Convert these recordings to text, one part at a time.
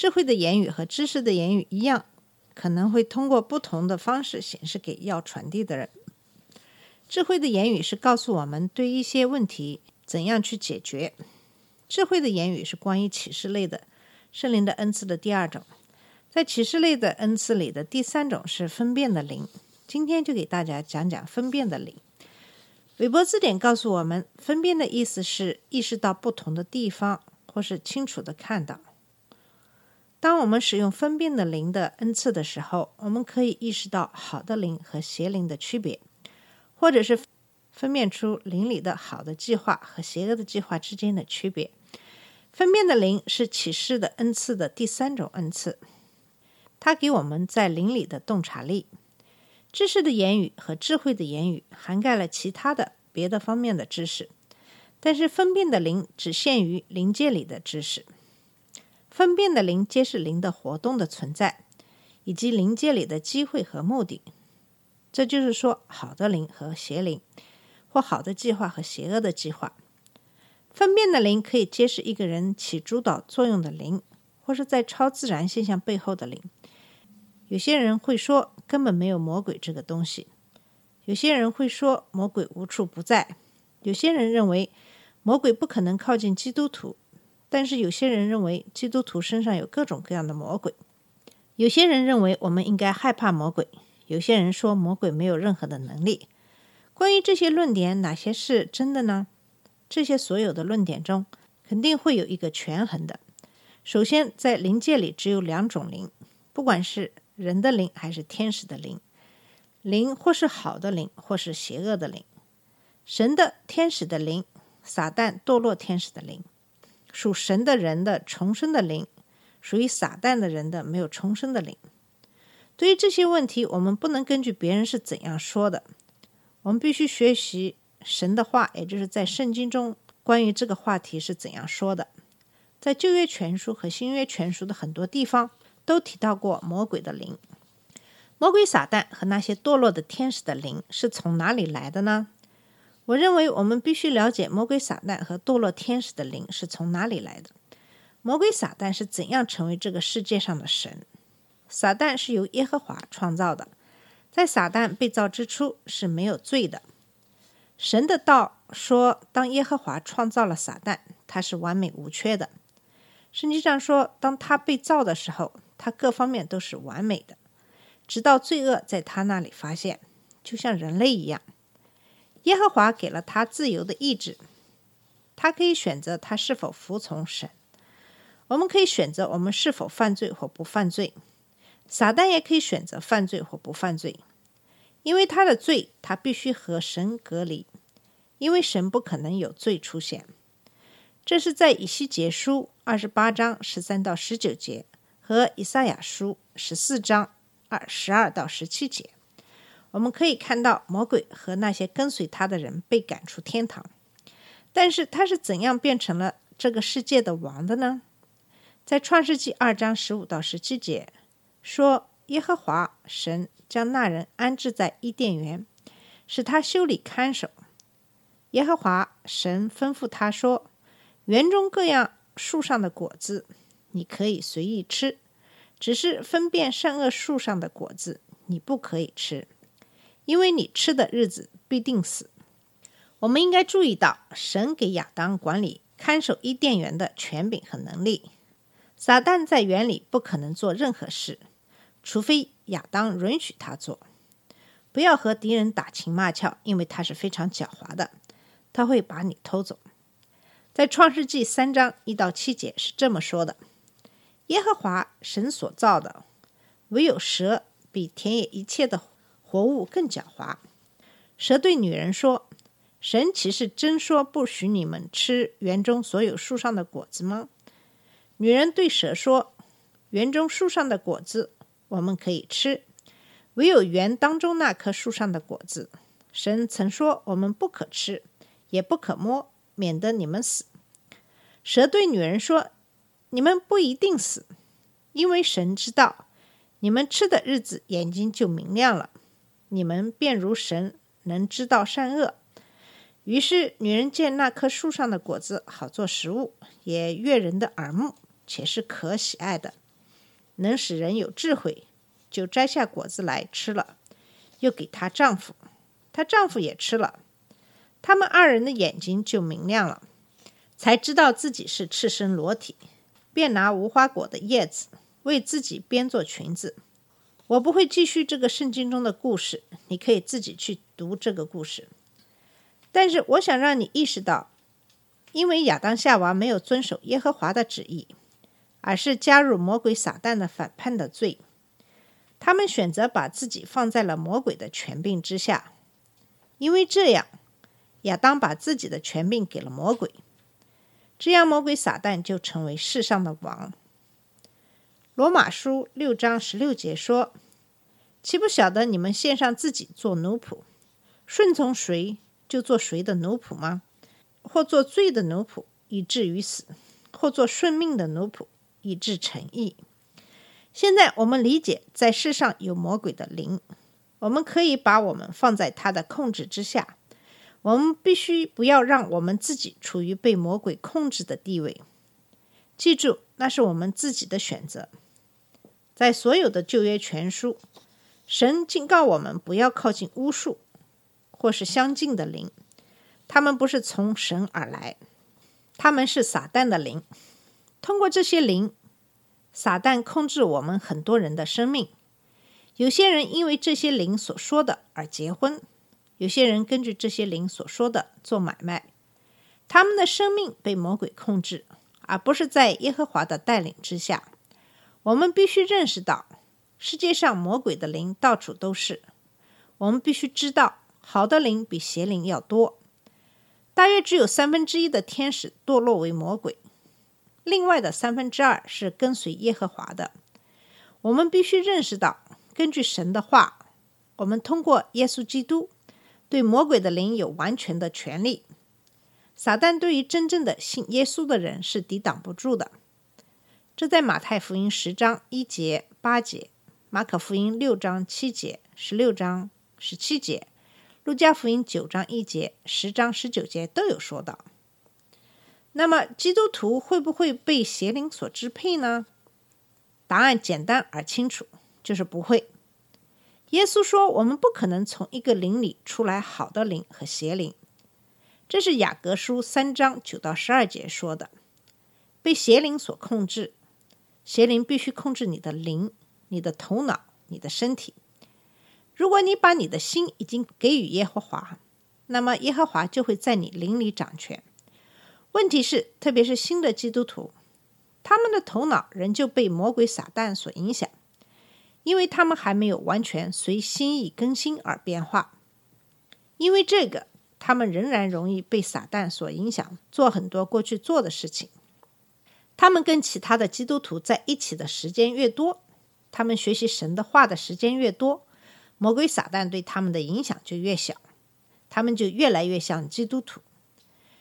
智慧的言语和知识的言语一样，可能会通过不同的方式显示给要传递的人。智慧的言语是告诉我们对一些问题怎样去解决。智慧的言语是关于启示类的圣灵的恩赐的第二种，在启示类的恩赐里的第三种是分辨的灵。今天就给大家讲讲分辨的灵。韦伯字典告诉我们，分辨的意思是意识到不同的地方，或是清楚的看到。当我们使用分辨的灵的恩赐的时候，我们可以意识到好的灵和邪灵的区别，或者是分辨出灵里的好的计划和邪恶的计划之间的区别。分辨的灵是启示的恩赐的第三种恩赐，它给我们在灵里的洞察力。知识的言语和智慧的言语涵盖了其他的别的方面的知识，但是分辨的灵只限于灵界里的知识。分辨的灵揭示灵的活动的存在，以及灵界里的机会和目的。这就是说，好的灵和邪灵，或好的计划和邪恶的计划。分辨的灵可以揭示一个人起主导作用的灵，或是在超自然现象背后的灵。有些人会说根本没有魔鬼这个东西，有些人会说魔鬼无处不在，有些人认为魔鬼不可能靠近基督徒，但是有些人认为基督徒身上有各种各样的魔鬼。有些人认为我们应该害怕魔鬼，有些人说魔鬼没有任何的能力。关于这些论点，哪些是真的呢？这些所有的论点中，肯定会有一个权衡的。首先，在灵界里只有两种灵，不管是人的灵还是天使的灵，灵或是好的灵，或是邪恶的灵。神的天使的灵，撒旦堕落天使的灵，属神的人的重生的灵，属于撒旦的人的没有重生的灵。对于这些问题，我们不能根据别人是怎样说的，我们必须学习神的话，也就是在圣经中关于这个话题是怎样说的。在旧约全书和新约全书的很多地方。都提到过魔鬼的灵，魔鬼撒旦和那些堕落的天使的灵是从哪里来的呢？我认为我们必须了解魔鬼撒旦和堕落天使的灵是从哪里来的。魔鬼撒旦是怎样成为这个世界上的神？撒旦是由耶和华创造的，在撒旦被造之初是没有罪的。神的道说，当耶和华创造了撒旦，他是完美无缺的。圣经上说，当他被造的时候，他各方面都是完美的，直到罪恶在他那里发现，就像人类一样。耶和华给了他自由的意志，他可以选择他是否服从神。我们可以选择我们是否犯罪或不犯罪。撒旦也可以选择犯罪或不犯罪，因为他的罪，他必须和神隔离，因为神不可能有罪出现。这是在以西结书二十八章十三到十九节。和以赛亚书十四章二十二到十七节，我们可以看到魔鬼和那些跟随他的人被赶出天堂。但是他是怎样变成了这个世界的王的呢？在创世纪二章十五到十七节说，耶和华神将那人安置在伊甸园，使他修理看守。耶和华神吩咐他说：“园中各样树上的果子。”你可以随意吃，只是分辨善恶树上的果子，你不可以吃，因为你吃的日子必定死。我们应该注意到，神给亚当管理看守伊甸园的权柄和能力。撒旦在园里不可能做任何事，除非亚当允许他做。不要和敌人打情骂俏，因为他是非常狡猾的，他会把你偷走。在创世纪三章一到七节是这么说的。耶和华神所造的，唯有蛇比田野一切的活物更狡猾。蛇对女人说：“神岂是真说不许你们吃园中所有树上的果子吗？”女人对蛇说：“园中树上的果子我们可以吃，唯有园当中那棵树上的果子，神曾说我们不可吃，也不可摸，免得你们死。”蛇对女人说：“你们不一定死，因为神知道，你们吃的日子眼睛就明亮了，你们便如神，能知道善恶。”于是女人见那棵树上的果子好做食物，也悦人的耳目，且是可喜爱的，能使人有智慧，就摘下果子来吃了，又给她丈夫，她丈夫也吃了，他们二人的眼睛就明亮了。才知道自己是赤身裸体，便拿无花果的叶子为自己编做裙子。我不会继续这个圣经中的故事，你可以自己去读这个故事。但是我想让你意识到，因为亚当夏娃没有遵守耶和华的旨意，而是加入魔鬼撒旦的反叛的罪，他们选择把自己放在了魔鬼的权柄之下。因为这样，亚当把自己的权柄给了魔鬼。这样，魔鬼撒旦就成为世上的王。罗马书六章十六节说：“岂不晓得你们献上自己做奴仆，顺从谁就做谁的奴仆吗？或做罪的奴仆，以至于死；或做顺命的奴仆，以致成义。”现在我们理解，在世上有魔鬼的灵，我们可以把我们放在他的控制之下。我们必须不要让我们自己处于被魔鬼控制的地位。记住，那是我们自己的选择。在所有的旧约全书，神警告我们不要靠近巫术或是相近的灵，他们不是从神而来，他们是撒旦的灵。通过这些灵，撒旦控制我们很多人的生命。有些人因为这些灵所说的而结婚。有些人根据这些灵所说的做买卖，他们的生命被魔鬼控制，而不是在耶和华的带领之下。我们必须认识到，世界上魔鬼的灵到处都是。我们必须知道，好的灵比邪灵要多。大约只有三分之一的天使堕落为魔鬼，另外的三分之二是跟随耶和华的。我们必须认识到，根据神的话，我们通过耶稣基督。对魔鬼的灵有完全的权利，撒旦对于真正的信耶稣的人是抵挡不住的。这在马太福音十章一节八节、马可福音六章七节、十六章十七节、路加福音九章一节、十章十九节都有说到。那么，基督徒会不会被邪灵所支配呢？答案简单而清楚，就是不会。耶稣说：“我们不可能从一个灵里出来好的灵和邪灵。”这是雅各书三章九到十二节说的。被邪灵所控制，邪灵必须控制你的灵、你的头脑、你的身体。如果你把你的心已经给予耶和华，那么耶和华就会在你灵里掌权。问题是，特别是新的基督徒，他们的头脑仍旧被魔鬼撒旦所影响。因为他们还没有完全随心意更新而变化，因为这个，他们仍然容易被撒旦所影响，做很多过去做的事情。他们跟其他的基督徒在一起的时间越多，他们学习神的话的时间越多，魔鬼撒旦对他们的影响就越小，他们就越来越像基督徒。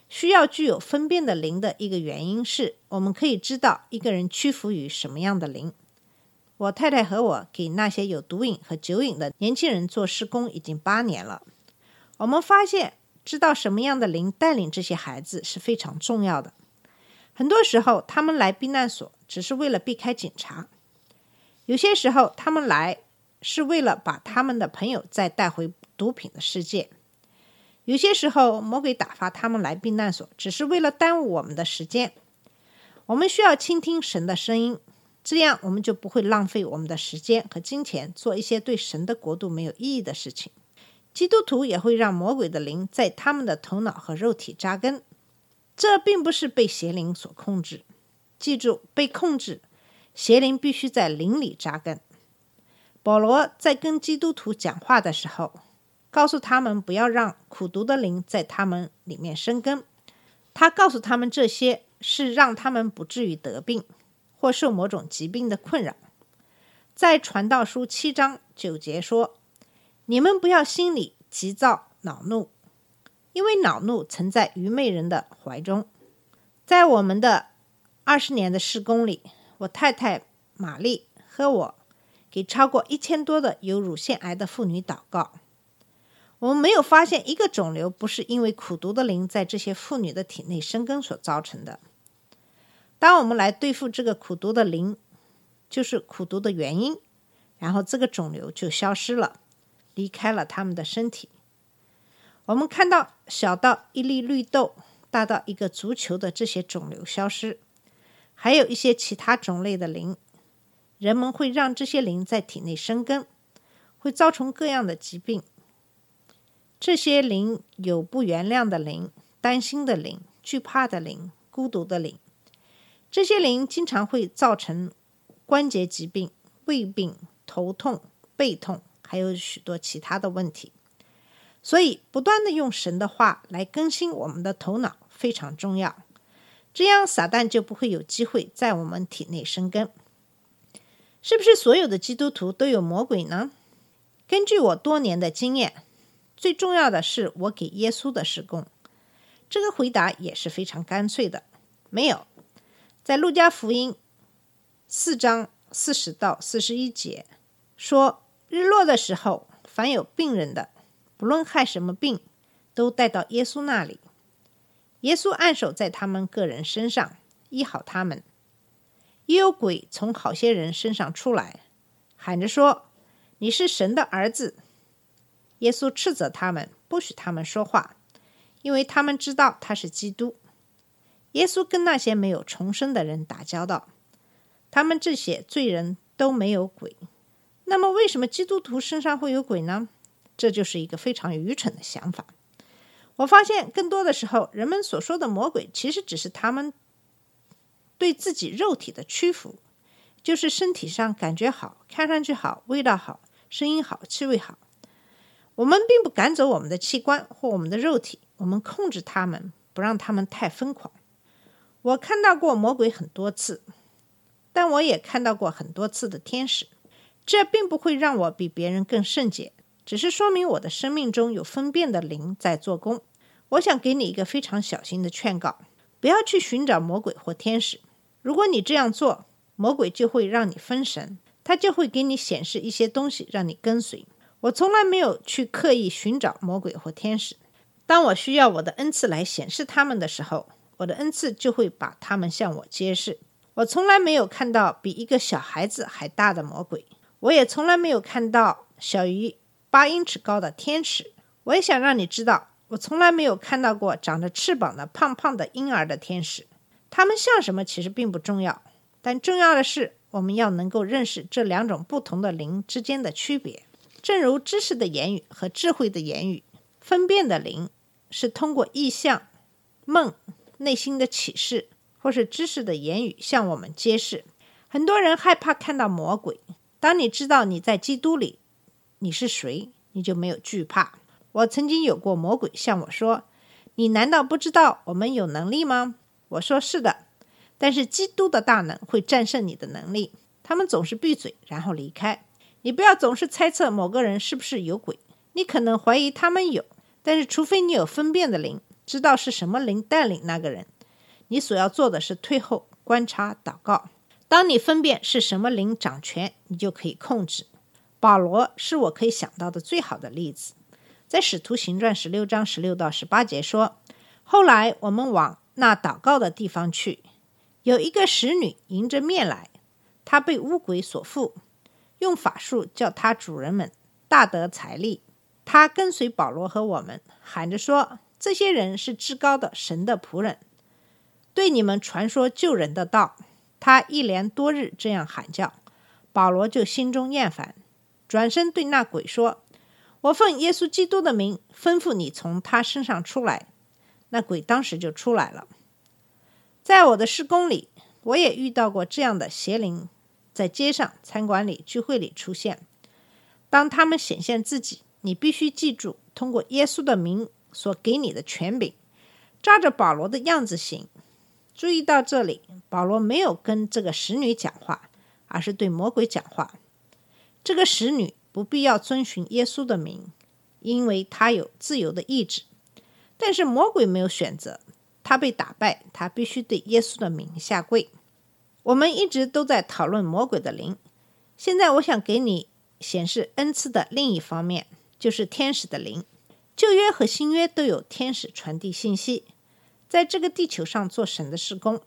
需要具有分辨的灵的一个原因是，我们可以知道一个人屈服于什么样的灵。我太太和我给那些有毒瘾和酒瘾的年轻人做施工已经八年了。我们发现，知道什么样的灵带领这些孩子是非常重要的。很多时候，他们来避难所只是为了避开警察；有些时候，他们来是为了把他们的朋友再带回毒品的世界；有些时候，魔鬼打发他们来避难所，只是为了耽误我们的时间。我们需要倾听神的声音。这样，我们就不会浪费我们的时间和金钱做一些对神的国度没有意义的事情。基督徒也会让魔鬼的灵在他们的头脑和肉体扎根，这并不是被邪灵所控制。记住，被控制，邪灵必须在灵里扎根。保罗在跟基督徒讲话的时候，告诉他们不要让苦毒的灵在他们里面生根。他告诉他们，这些是让他们不至于得病。或受某种疾病的困扰。在传道书七章九节说：“你们不要心里急躁恼怒，因为恼怒曾在愚昧人的怀中。”在我们的二十年的施工里，我太太玛丽和我给超过一千多的有乳腺癌的妇女祷告。我们没有发现一个肿瘤不是因为苦毒的灵在这些妇女的体内生根所造成的。当我们来对付这个苦毒的灵，就是苦毒的原因，然后这个肿瘤就消失了，离开了他们的身体。我们看到小到一粒绿豆。大到一个足球的这些肿瘤消失，还有一些其他种类的磷，人们会让这些磷在体内生根，会造成各样的疾病。这些磷有不原谅的磷、担心的磷、惧怕的磷、孤独的磷。这些磷经常会造成关节疾病、胃病、头痛、背痛，还有许多其他的问题。所以，不断的用神的话来更新我们的头脑非常重要，这样撒旦就不会有机会在我们体内生根。是不是所有的基督徒都有魔鬼呢？根据我多年的经验，最重要的是我给耶稣的施工。这个回答也是非常干脆的，没有。在路加福音四章四十到四十一节说，日落的时候，凡有病人的。不论害什么病，都带到耶稣那里。耶稣按手在他们个人身上，医好他们。也有鬼从好些人身上出来，喊着说：“你是神的儿子。”耶稣斥责他们，不许他们说话，因为他们知道他是基督。耶稣跟那些没有重生的人打交道，他们这些罪人都没有鬼。那么，为什么基督徒身上会有鬼呢？这就是一个非常愚蠢的想法。我发现，更多的时候，人们所说的魔鬼，其实只是他们对自己肉体的屈服，就是身体上感觉好、看上去好、味道好、声音好、气味好。我们并不赶走我们的器官或我们的肉体，我们控制他们，不让他们太疯狂。我看到过魔鬼很多次，但我也看到过很多次的天使。这并不会让我比别人更圣洁。只是说明我的生命中有分辨的灵在做工。我想给你一个非常小心的劝告：不要去寻找魔鬼或天使。如果你这样做，魔鬼就会让你分神，他就会给你显示一些东西让你跟随。我从来没有去刻意寻找魔鬼或天使。当我需要我的恩赐来显示他们的时候，我的恩赐就会把他们向我揭示。我从来没有看到比一个小孩子还大的魔鬼，我也从来没有看到小于。八英尺高的天使，我也想让你知道，我从来没有看到过长着翅膀的胖胖的婴儿的天使。他们像什么其实并不重要，但重要的是我们要能够认识这两种不同的灵之间的区别。正如知识的言语和智慧的言语，分辨的灵是通过意象、梦、内心的启示，或是知识的言语向我们揭示。很多人害怕看到魔鬼，当你知道你在基督里。你是谁？你就没有惧怕。我曾经有过魔鬼向我说：“你难道不知道我们有能力吗？”我说：“是的，但是基督的大能会战胜你的能力。”他们总是闭嘴，然后离开。你不要总是猜测某个人是不是有鬼。你可能怀疑他们有，但是除非你有分辨的灵，知道是什么灵带领那个人，你所要做的是退后观察、祷告。当你分辨是什么灵掌权，你就可以控制。保罗是我可以想到的最好的例子，在《使徒行传》十六章十六到十八节说：“后来我们往那祷告的地方去，有一个使女迎着面来，她被巫鬼所附，用法术叫她主人们大得财力。她跟随保罗和我们，喊着说：这些人是至高的神的仆人，对你们传说救人的道。他一连多日这样喊叫，保罗就心中厌烦。”转身对那鬼说：“我奉耶稣基督的名吩咐你从他身上出来。”那鬼当时就出来了。在我的施工里，我也遇到过这样的邪灵，在街上、餐馆里、聚会里出现。当他们显现自己，你必须记住，通过耶稣的名所给你的权柄，照着保罗的样子行，注意到这里，保罗没有跟这个使女讲话，而是对魔鬼讲话。这个使女不必要遵循耶稣的名，因为她有自由的意志。但是魔鬼没有选择，他被打败，他必须对耶稣的名下跪。我们一直都在讨论魔鬼的灵，现在我想给你显示恩赐的另一方面，就是天使的灵。旧约和新约都有天使传递信息。在这个地球上做神的施工，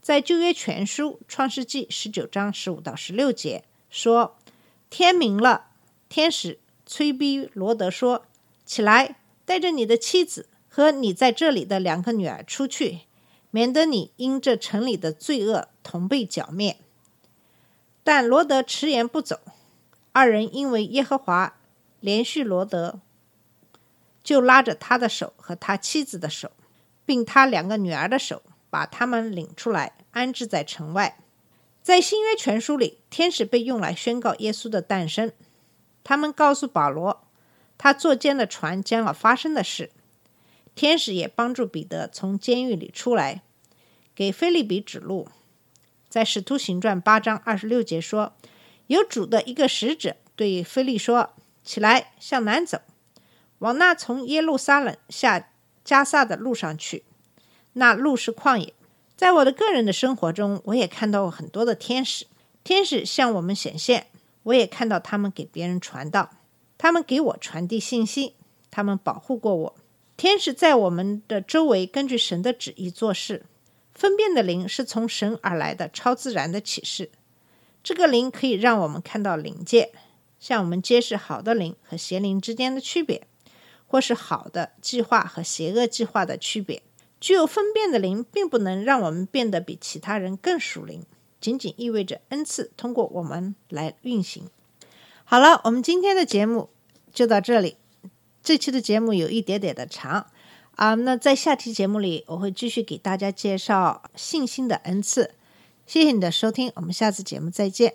在旧约全书创世纪十九章十五到十六节说：“天明了，天使催逼罗德说：‘起来，带着你的妻子和你在这里的两个女儿出去，免得你因这城里的罪恶同被剿灭。’但罗德迟延不走，二人因为耶和华连续罗德，就拉着他的手和他妻子的手。”并他两个女儿的手，把他们领出来，安置在城外。在新约全书里，天使被用来宣告耶稣的诞生。他们告诉保罗，他坐监的船将要发生的事。天使也帮助彼得从监狱里出来，给菲利比指路。在使徒行传八章二十六节说，有主的一个使者对菲利说：“起来，向南走，往那从耶路撒冷下。”加萨的路上去，那路是旷野。在我的个人的生活中，我也看到过很多的天使，天使向我们显现，我也看到他们给别人传道，他们给我传递信息，他们保护过我。天使在我们的周围，根据神的旨意做事。分辨的灵是从神而来的超自然的启示，这个灵可以让我们看到灵界，向我们揭示好的灵和邪灵之间的区别。或是好的计划和邪恶计划的区别。具有分辨的灵，并不能让我们变得比其他人更属灵，仅仅意味着恩赐通过我们来运行。好了，我们今天的节目就到这里。这期的节目有一点点的长啊，那在下期节目里，我会继续给大家介绍信心的恩赐。谢谢你的收听，我们下次节目再见。